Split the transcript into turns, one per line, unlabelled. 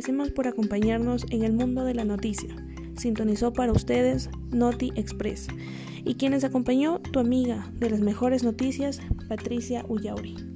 agradecemos por acompañarnos en el mundo de la noticia. Sintonizó para ustedes Noti Express y quienes acompañó tu amiga de las mejores noticias, Patricia Ullauri.